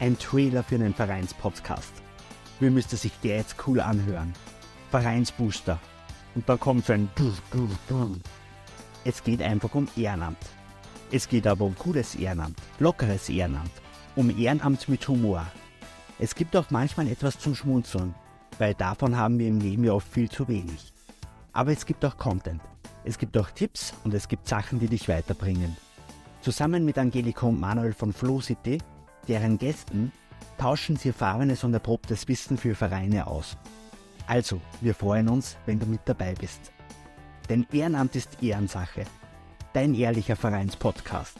Ein Trailer für einen Vereinspodcast. Wie müsste sich der jetzt cool anhören? Vereinsbooster. Und dann kommt so ein Es geht einfach um Ehrenamt. Es geht aber um cooles Ehrenamt, lockeres Ehrenamt, um Ehrenamt mit Humor. Es gibt auch manchmal etwas zum Schmunzeln, weil davon haben wir im Leben ja oft viel zu wenig. Aber es gibt auch Content. Es gibt auch Tipps und es gibt Sachen, die dich weiterbringen. Zusammen mit Angelika und Manuel von Flow City, deren Gästen, tauschen sie erfahrenes und erprobtes Wissen für Vereine aus. Also, wir freuen uns, wenn du mit dabei bist. Denn Ehrenamt ist Ehrensache. Dein ehrlicher Vereinspodcast.